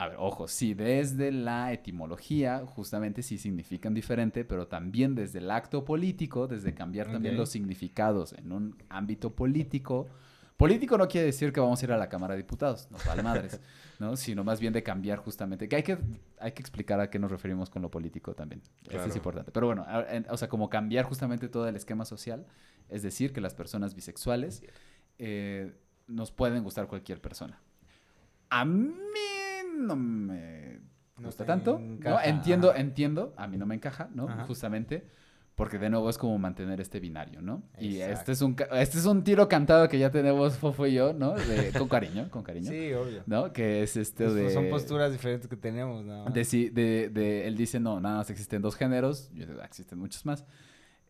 A ver, ojo, sí, desde la etimología justamente sí significan diferente, pero también desde el acto político, desde cambiar también los significados en un ámbito político. Político no quiere decir que vamos a ir a la Cámara de Diputados, nos vale madres, ¿no? Sino más bien de cambiar justamente, que hay que, hay que explicar a qué nos referimos con lo político también. Eso es importante. Pero bueno, en- o sea, como cambiar justamente todo el esquema social, es decir, que las personas bisexuales eh, nos pueden gustar cualquier persona. A mí no me gusta tanto, ¿no? Entiendo, entiendo, a mí no me encaja, ¿no? Ajá. Justamente porque de nuevo es como mantener este binario, ¿no? Y este es un este es un tiro cantado que ya tenemos Fofo y yo, ¿no? De- con cariño, con cariño. Sí, obvio. ¿No? Que es este Pues, de Son posturas diferentes que tenemos, ¿no? de, si- de, de- él dice, no, nada más existen dos géneros, yo "Ah, existen muchos más.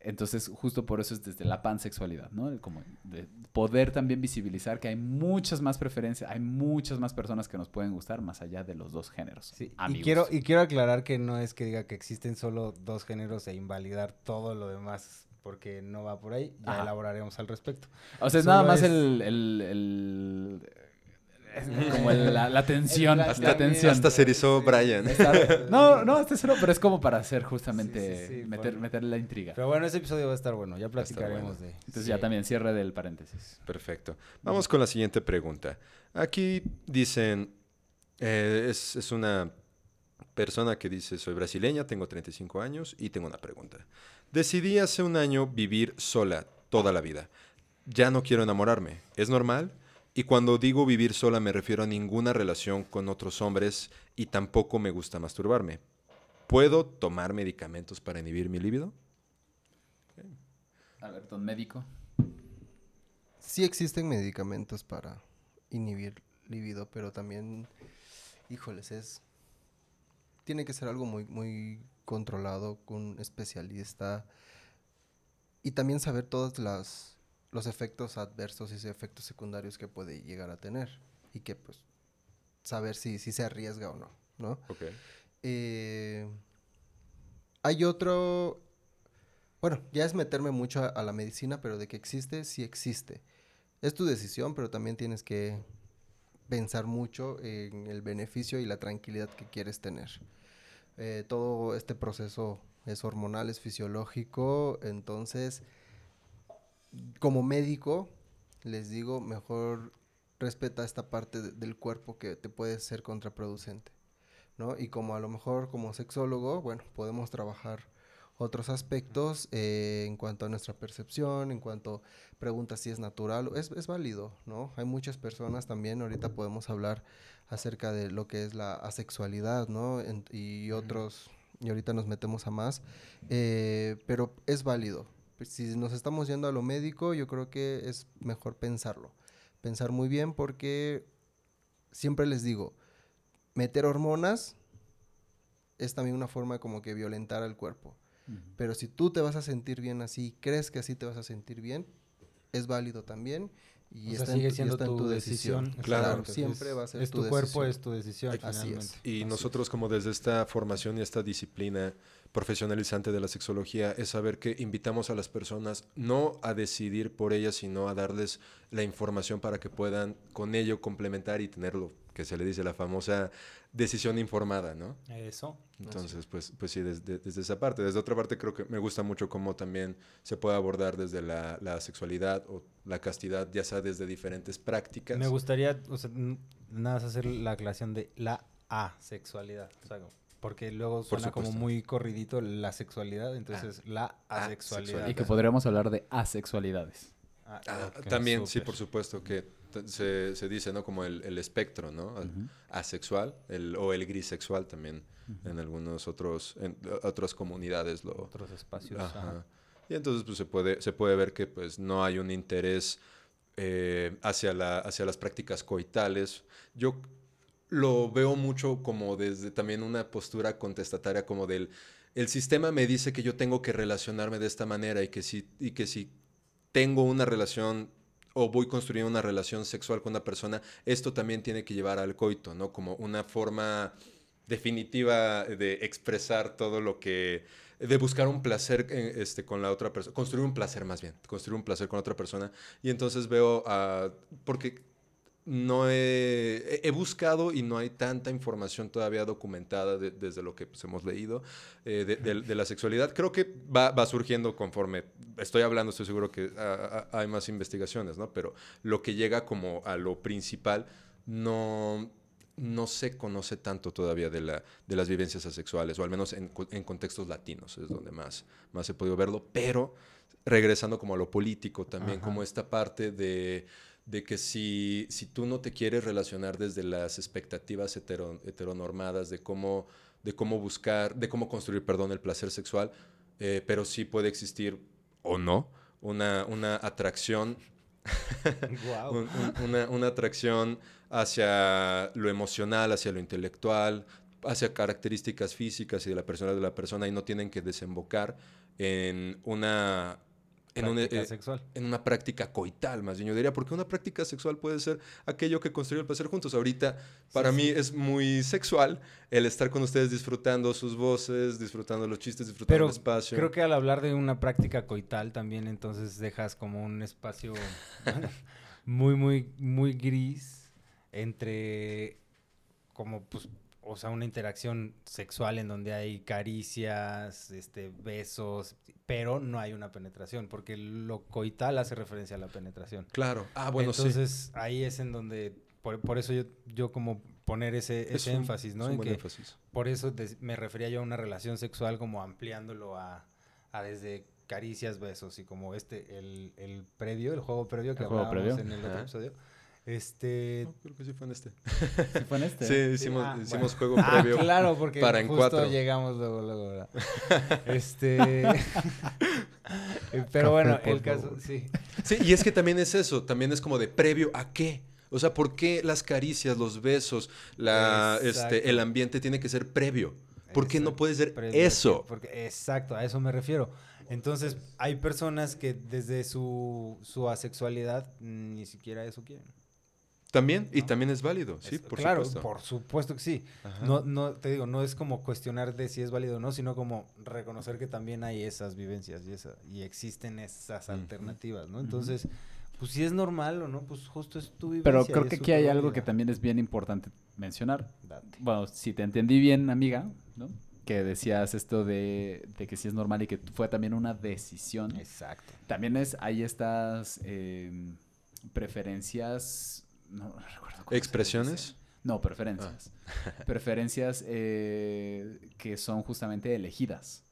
Entonces, justo por eso es desde la pansexualidad, ¿no? Como de poder también visibilizar que hay muchas más preferencias, hay muchas más personas que nos pueden gustar más allá de los dos géneros. Sí, y quiero, y quiero aclarar que no es que diga que existen solo dos géneros e invalidar todo lo demás, porque no va por ahí, ya Ajá. elaboraremos al respecto. O sea, es solo nada más es- el... el- como el- la, la tensión, la Hasta, tensión. hasta se erizó Sí. Brian. Estar- no, no, este solo, pero es como para hacer justamente, Sí, sí, sí, meter, bueno. meterle la intriga. Pero bueno, ese episodio va a estar bueno, ya platicaremos bueno. de... Entonces sí. ya también cierre del paréntesis. Perfecto. Vamos con la siguiente pregunta. Aquí dicen, eh, es, es una persona que dice, soy brasileña, tengo 35 años y tengo una pregunta. Decidí hace un año vivir sola toda la vida. Ya no quiero enamorarme. ¿Es normal? Y cuando digo vivir sola me refiero a ninguna relación con otros hombres y tampoco me gusta masturbarme. ¿Puedo tomar medicamentos para inhibir mi líbido? A ver, don médico. Sí existen medicamentos para inhibir libido, pero también, híjoles, es... Tiene que ser algo muy, muy controlado con un especialista y también saber todos las, los efectos adversos y efectos secundarios que puede llegar a tener y que pues saber si, si se arriesga o no, ¿no? Ok. Eh, hay otro, bueno, ya es meterme mucho a, a la medicina, pero de que existe, sí existe. Es tu decisión, pero también tienes que pensar mucho en el beneficio y la tranquilidad que quieres tener. Eh, todo este proceso es hormonal, es fisiológico, entonces, como médico, les digo, mejor respeta esta parte de- del cuerpo que te puede ser contraproducente. ¿no? Y como a lo mejor como sexólogo, bueno, podemos trabajar otros aspectos eh, en cuanto a nuestra percepción, en cuanto preguntas si es natural, es, es válido, ¿no? Hay muchas personas también, ahorita podemos hablar acerca de lo que es la asexualidad, ¿no? En- y otros, y ahorita nos metemos a más, eh, pero es válido. Si nos estamos yendo a lo médico, yo creo que es mejor pensarlo, pensar muy bien porque siempre les digo, meter hormonas es también una forma como que violentar al cuerpo. Pero si tú te vas a sentir bien así, crees que así te vas a sentir bien, es válido también. Y O sea, está, sigue en, tu- y siendo está en tu tu decisión. decisión. Claro. Siempre Es- va a ser Es tu tu, cuerpo, decisión. es tu decisión. Así es. Y Así nosotros como desde esta formación y esta disciplina profesionalizante de la sexología es saber que invitamos a las personas no a decidir por ellas, sino a darles la información para que puedan con ello complementar y tener lo que se le dice la famosa decisión informada, ¿no? Eso. Entonces, pues, pues sí, desde, desde esa parte. Desde otra parte, creo que me gusta mucho cómo también se puede abordar desde la, la sexualidad o la castidad, ya sea desde diferentes prácticas. Me gustaría, o sea, n- nada más hacer la aclaración de la asexualidad. O sea, porque luego suena como muy corridito la sexualidad, entonces la asexualidad. asexualidad. Y que podríamos hablar de asexualidades. Ah, Ah, también, sí, por supuesto, que se, se dice, ¿no? Como el, el espectro, ¿no? Asexual el, o el grisexual también en algunos otros, en otras comunidades lo... Otros espacios. Ajá. ajá. Y entonces pues se puede, se puede ver que pues no hay un interés eh, hacia, la, hacia las prácticas coitales. Yo lo veo mucho como desde también una postura contestataria como del el sistema me dice que yo tengo que relacionarme de esta manera y que si, y que si tengo una relación o voy construyendo una relación sexual con una persona, esto también tiene que llevar al coito, ¿no? Como una forma definitiva de expresar todo lo que de buscar un placer eh, este, con la otra persona, construir un placer más bien, construir un placer con otra persona. Y entonces veo, porque no he, buscado y no hay tanta información todavía documentada de- desde lo que pues, hemos leído eh, de, de- de la sexualidad. Creo que va, va surgiendo conforme estoy hablando, estoy seguro que hay más investigaciones, ¿no? Pero lo que llega como a lo principal no, no se conoce tanto todavía de, la, de las vivencias asexuales, o al menos en, co- en contextos latinos es donde más, más he podido verlo, pero regresando como a lo político también, Ajá. como esta parte de, de que si, si tú no te quieres relacionar desde las expectativas hetero- heteronormadas de cómo, de cómo buscar, de cómo construir, perdón, el placer sexual, eh, pero sí puede existir o no una, una atracción un- un- una, una atracción hacia lo emocional, hacia lo intelectual, hacia características físicas y de la persona de la persona y no tienen que desembocar en una en una, Práctica eh, sexual. en una práctica coital, más bien yo diría, porque una práctica sexual puede ser aquello que construye el placer juntos. Ahorita, para mí es muy sexual el estar con ustedes disfrutando sus voces, disfrutando los chistes, disfrutando Pero el espacio. creo que al hablar de una práctica coital también entonces dejas como un espacio muy, muy, muy gris entre como pues, o sea, una interacción sexual en donde hay caricias, este, besos, pero no hay una penetración, porque lo coital hace referencia a la penetración. Claro. Ah, bueno, sí. entonces ahí es en donde, por, por eso yo, yo como poner ese, Es ese un- énfasis, ¿no? es un En buen que énfasis. por eso me refería yo a una relación sexual como ampliándolo a, a desde caricias, besos y como este, el, el previo, el juego previo que El hablábamos previo. en el otro episodio. Este... No, creo que sí fue en este. ¿Sí fue en este? Sí, hicimos, ah, hicimos bueno. juego Ah, previo. claro, porque para en justo cuatro. llegamos luego, luego, ¿verdad? este... Pero bueno, el caso, favor. sí. Sí, y es que también es eso, también es como de previo a qué. O sea, ¿por qué las caricias, los besos, la, Exacto. este, el ambiente tiene que ser previo? ¿Por qué no puede ser previo, eso? Porque, exacto, a eso me refiero. Entonces, hay personas que desde su, su asexualidad ni siquiera eso quieren. También, y también es válido, sí, Es- por claro, supuesto. por supuesto que sí. Ajá. No, no, te digo, no es como cuestionar de si es válido o no, sino como reconocer que también hay esas vivencias y, esa, y existen esas alternativas, ¿no? Entonces, pues si es normal o no, pues justo es tu vivencia. Pero creo que aquí hay algo que también es bien importante mencionar. Date. Bueno, si te entendí bien, amiga, ¿no? Que decías esto de, de que sí es normal y que fue también una decisión. Exacto. También es, hay estas eh, preferencias, no recuerdo ¿Expresiones? No, preferencias. preferencias eh, que son justamente elegidas,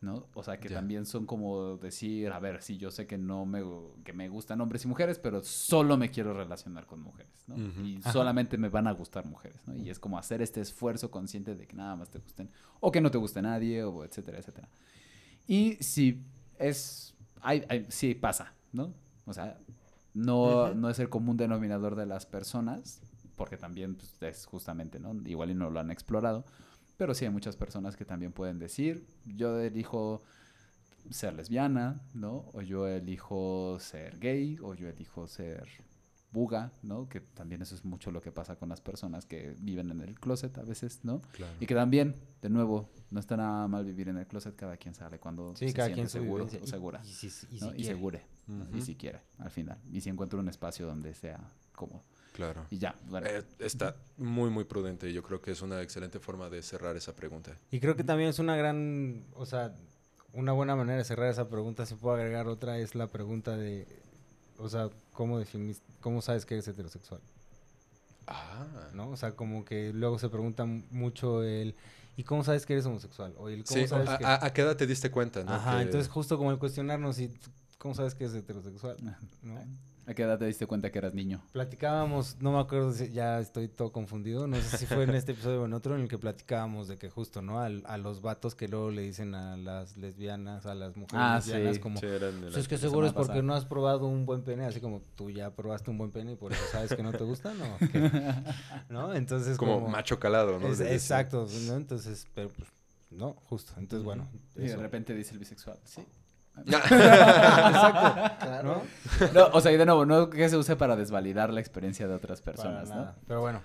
¿no? O sea, que también son como decir, a ver, sí, yo sé que no me, que me gustan hombres y mujeres, pero solo me quiero relacionar con mujeres, ¿no? Y Ajá. solamente me van a gustar mujeres, ¿no? Y es como hacer este esfuerzo consciente de que nada más te gusten, o que no te guste nadie, o etcétera, etcétera. Y si es, hay, hay- sí pasa, ¿no? O sea, no, no es el común denominador de las personas, porque también pues, es justamente, ¿no? Igual y no lo han explorado, pero sí hay muchas personas que también pueden decir, yo elijo ser lesbiana, ¿no? O yo elijo ser gay, o yo elijo ser buga, ¿no? Que también eso es mucho lo que pasa con las personas que viven en el closet a veces, ¿no? Claro. Y que también, de nuevo, no está nada mal vivir en el closet, cada quien sale cuando Sí, se cada siente quien seguro o Y- segura. Y, si, y ¿no? si y segure, y si quiere, al final. Y si encuentra un espacio donde sea cómodo. Claro. Y ya, bueno. Eh, está muy, muy prudente yo creo que es una excelente forma de cerrar esa pregunta. Y creo que también es una gran, o sea, una buena manera de cerrar esa pregunta, si puedo agregar otra, es la pregunta de, o sea, ¿cómo definís, cómo sabes que eres heterosexual? Ah, ¿No? O sea, como que luego se pregunta mucho el, ¿y cómo sabes que eres homosexual? O el, ¿cómo Sí, sabes a, que...? a- a qué edad te diste cuenta? no? Ajá, Que- entonces justo como el cuestionarnos, ¿y cómo sabes que eres heterosexual? ¿No? ¿A qué edad te diste cuenta que eras niño? Platicábamos, no me acuerdo, si ya estoy todo confundido, no sé si fue en este episodio o en otro en el que platicábamos de que justo, ¿no? Al- a los vatos que luego le dicen a las lesbianas, a las mujeres Ah, lesbianas, sí. como, Sí, eran de "Pues la- es que seguro es porque pasada. no has probado un buen pene, así como tú ya probaste un buen pene y por eso sabes que no te gusta, ¿no? ¿Qué? ¿No? Entonces como, como... macho calado, ¿no? es- exacto, ¿no? Entonces, pero pues, no, justo, entonces bueno. Y de eso. repente dice el bisexual. Sí. Exacto, Claro. ¿no? No, o sea, y de nuevo, no que se use para desvalidar la experiencia de otras Para personas, ¿no? Pero bueno.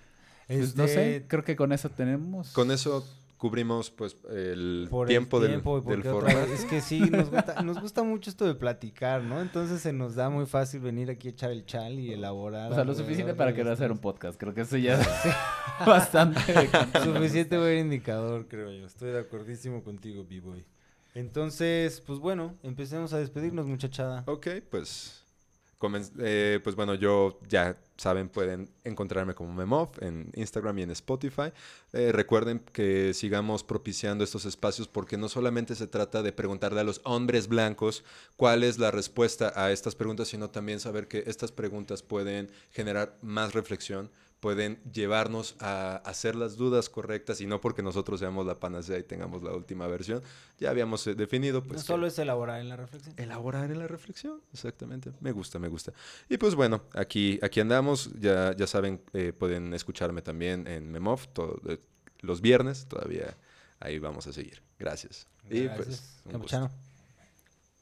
Pues, no sé, este, creo que con eso tenemos. Con eso cubrimos pues el por el tiempo, del, tiempo y del vez- Es que sí, nos gusta, nos gusta mucho esto de platicar, ¿no? Entonces se nos da muy fácil venir aquí a echar el chal y elaborar. O sea, lo suficiente para querer hacer un podcast. Creo que eso ya es bastante. Suficiente buen indicador, creo yo. Estoy de acordísimo contigo, B-Boy. Entonces, pues bueno, empecemos a despedirnos, muchachada. Ok, pues, eh, pues bueno, yo ya saben, pueden encontrarme como Memov en Instagram y en Spotify. Eh, recuerden que sigamos propiciando estos espacios porque no solamente se trata de preguntarle a los hombres blancos cuál es la respuesta a estas preguntas, sino también saber que estas preguntas pueden generar más reflexión, pueden llevarnos a hacer las dudas correctas y no porque nosotros seamos la panacea y tengamos la última versión. Ya habíamos eh, definido, pues... no solo es elaborar en la reflexión. elaborar en la reflexión, exactamente. Me gusta, me gusta. Y pues bueno, aquí, aquí andamos. Ya, ya saben, eh, pueden escucharme también en Memov todo- eh, los viernes. Todavía ahí vamos a seguir. Gracias. Y pues, Gracias. un gusto.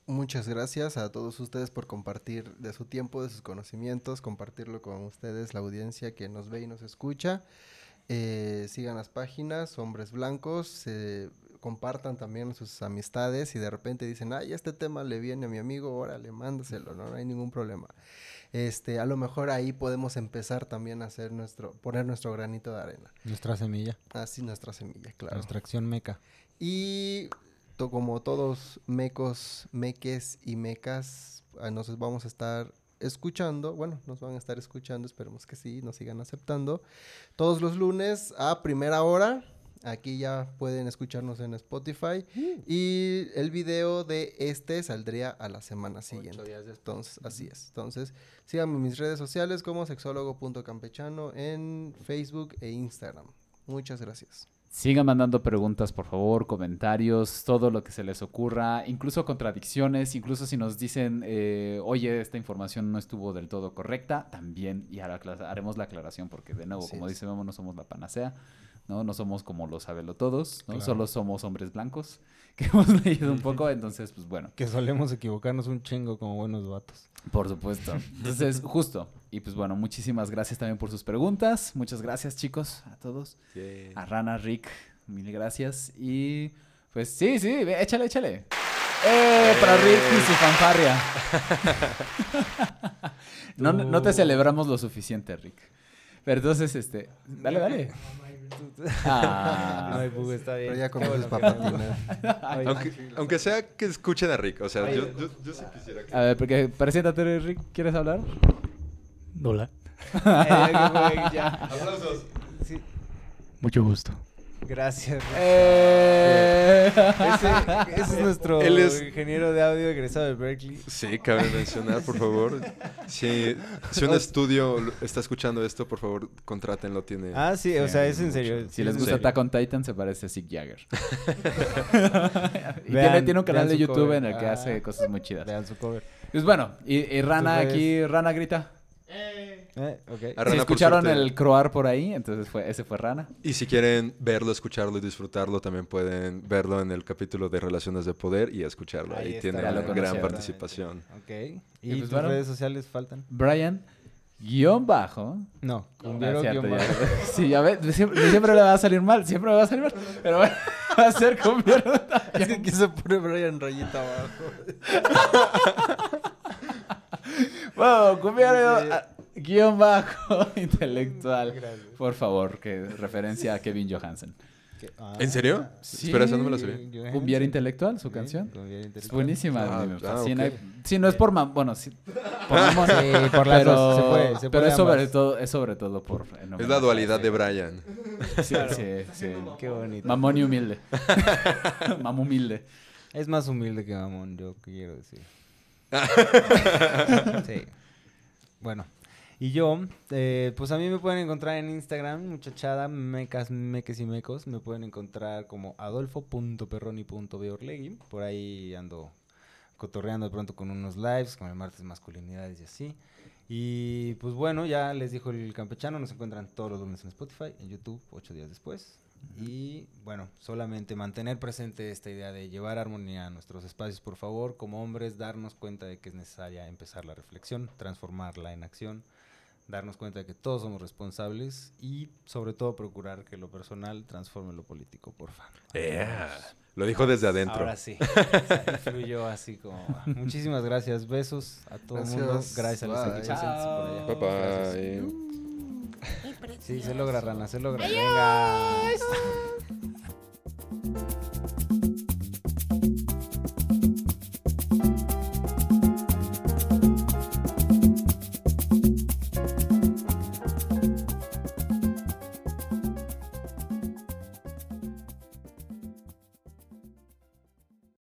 Muchas gracias a todos ustedes por compartir de su tiempo, de sus conocimientos, compartirlo con ustedes, la audiencia que nos ve y nos escucha. Eh, sigan las páginas, Hombres Blancos, eh, compartan también sus amistades y de repente dicen, ay, este tema le viene a mi amigo, órale, mándaselo, no, no hay ningún problema. Este, a lo mejor ahí podemos empezar también a hacer nuestro, poner nuestro granito de arena. Nuestra semilla, Así nuestra semilla, claro. nuestra acción meca. Y to- como todos mecos, meques y mecas, ah, nos vamos a estar escuchando, bueno, nos van a estar escuchando, esperemos que sí, nos sigan aceptando, todos los lunes a primera hora. Aquí ya pueden escucharnos en Spotify. Y el video de este saldría a la semana siguiente. Entonces, así es. Entonces, síganme en mis redes sociales como sexólogo.campechano en Facebook e Instagram. Muchas gracias. Sigan mandando preguntas, por favor, comentarios, todo lo que se les ocurra, incluso contradicciones, incluso si nos dicen, eh, oye, esta información no estuvo del todo correcta, también y hará- haremos la aclaración, porque de nuevo, Así como es. dice Memo, no somos la panacea, ¿no? No somos como los todos, ¿no? Claro. Solo somos hombres blancos, que hemos leído un poco, entonces, pues bueno, Que solemos equivocarnos un chingo como buenos vatos. por supuesto. Entonces, justo, Y pues bueno, muchísimas gracias también por sus preguntas. Muchas gracias, chicos, a todos. Yeah. A Rana, Rick, mil gracias. Y pues sí, sí, échale, échale. ¡Eh! Para Rick y su fanfarria. no, no te celebramos lo suficiente, Rick. Pero entonces, este. Dale, dale. Ah. No hay bug, está bien. Pero ya Qué conoces bueno que- para patinar. Aunque, aunque sea que escuchen a Rick. O sea, yo, yo, yo sí quisiera que... A ver, porque preséntate, Rick. ¿Quieres hablar? Hola. Eh. Aplausos. Sí, Mucho gusto. Gracias. Eh. Ese, ese es nuestro Él es- ingeniero de audio egresado de Berkeley. Sí, cabe mencionar, por favor. Si, si un estudio está escuchando esto, por favor, contrátenlo. Tiene... Ah, sí, o sea, es en serio. Si sí, les gusta. Attack on Titan, se parece a Sick Jagger. y Vean- tiene, tiene un canal de YouTube cover. en el que Ah. hace cosas muy chidas. Vean su cover. Pues bueno, y, y Rana aquí, Rana grita. Eh, A Si Rana, escucharon suerte- el croar por ahí, entonces fue, ese fue Rana. Y si quieren verlo, escucharlo y disfrutarlo, también pueden verlo en el capítulo de Relaciones de Poder y escucharlo. Ahí Ahí, tiene una gran participación. Ok. ¿Y, pues tus bueno. redes sociales faltan? Brian, guion bajo. No, Ah, cumbiero cierto, guion ya. bajo. Sí, ya ves, siempre, siempre le va a salir mal, siempre me va a salir mal. Pero bueno, va a ser cumbiero. Es que aquí se pone Brian rayita abajo. Wow, cumbiero ah, guion bajo intelectual. Por favor, que referencia a Kevin Johansen. Ah, ¿En serio? Sí. Espera, esa no me la sabía. Cumbiera intelectual, su Sí, canción. Es intelectual. buenísima, Ah, me ah. Sí, no es por mam... Bueno, sí. Por mamón, Sí, por las pero, dos, se puede, se pero es sobre todo, es sobre todo por. Es la dualidad de Brian. Sí, sí, sí. Qué bonito. Mamón y humilde. Mam humilde. Es más humilde que mamón, yo quiero decir. sí. Bueno. Y yo, eh, pues a mí me pueden encontrar en Instagram, muchachada, mecas, meques y mecos. Me pueden encontrar como adolfo.perroni.beorlegui. Por ahí ando cotorreando de pronto con unos lives, con el martes masculinidades y así. Y pues bueno, ya les dijo el campechano, nos encuentran todos los lunes en Spotify, en YouTube, ocho días después. Y bueno, solamente mantener presente esta idea de llevar armonía a nuestros espacios, por favor, como hombres, darnos cuenta de que es necesaria empezar la reflexión, transformarla en acción, darnos cuenta de que todos somos responsables y sobre todo procurar que lo personal transforme lo político, por favor. Yeah. Lo dijo desde adentro. Ahora sí. Fluyó así como. Muchísimas gracias. Besos a todo el mundo. Gracias. A los por allá. Bye bye. Gracias. Sí, se logra, rana, se logra. Venga.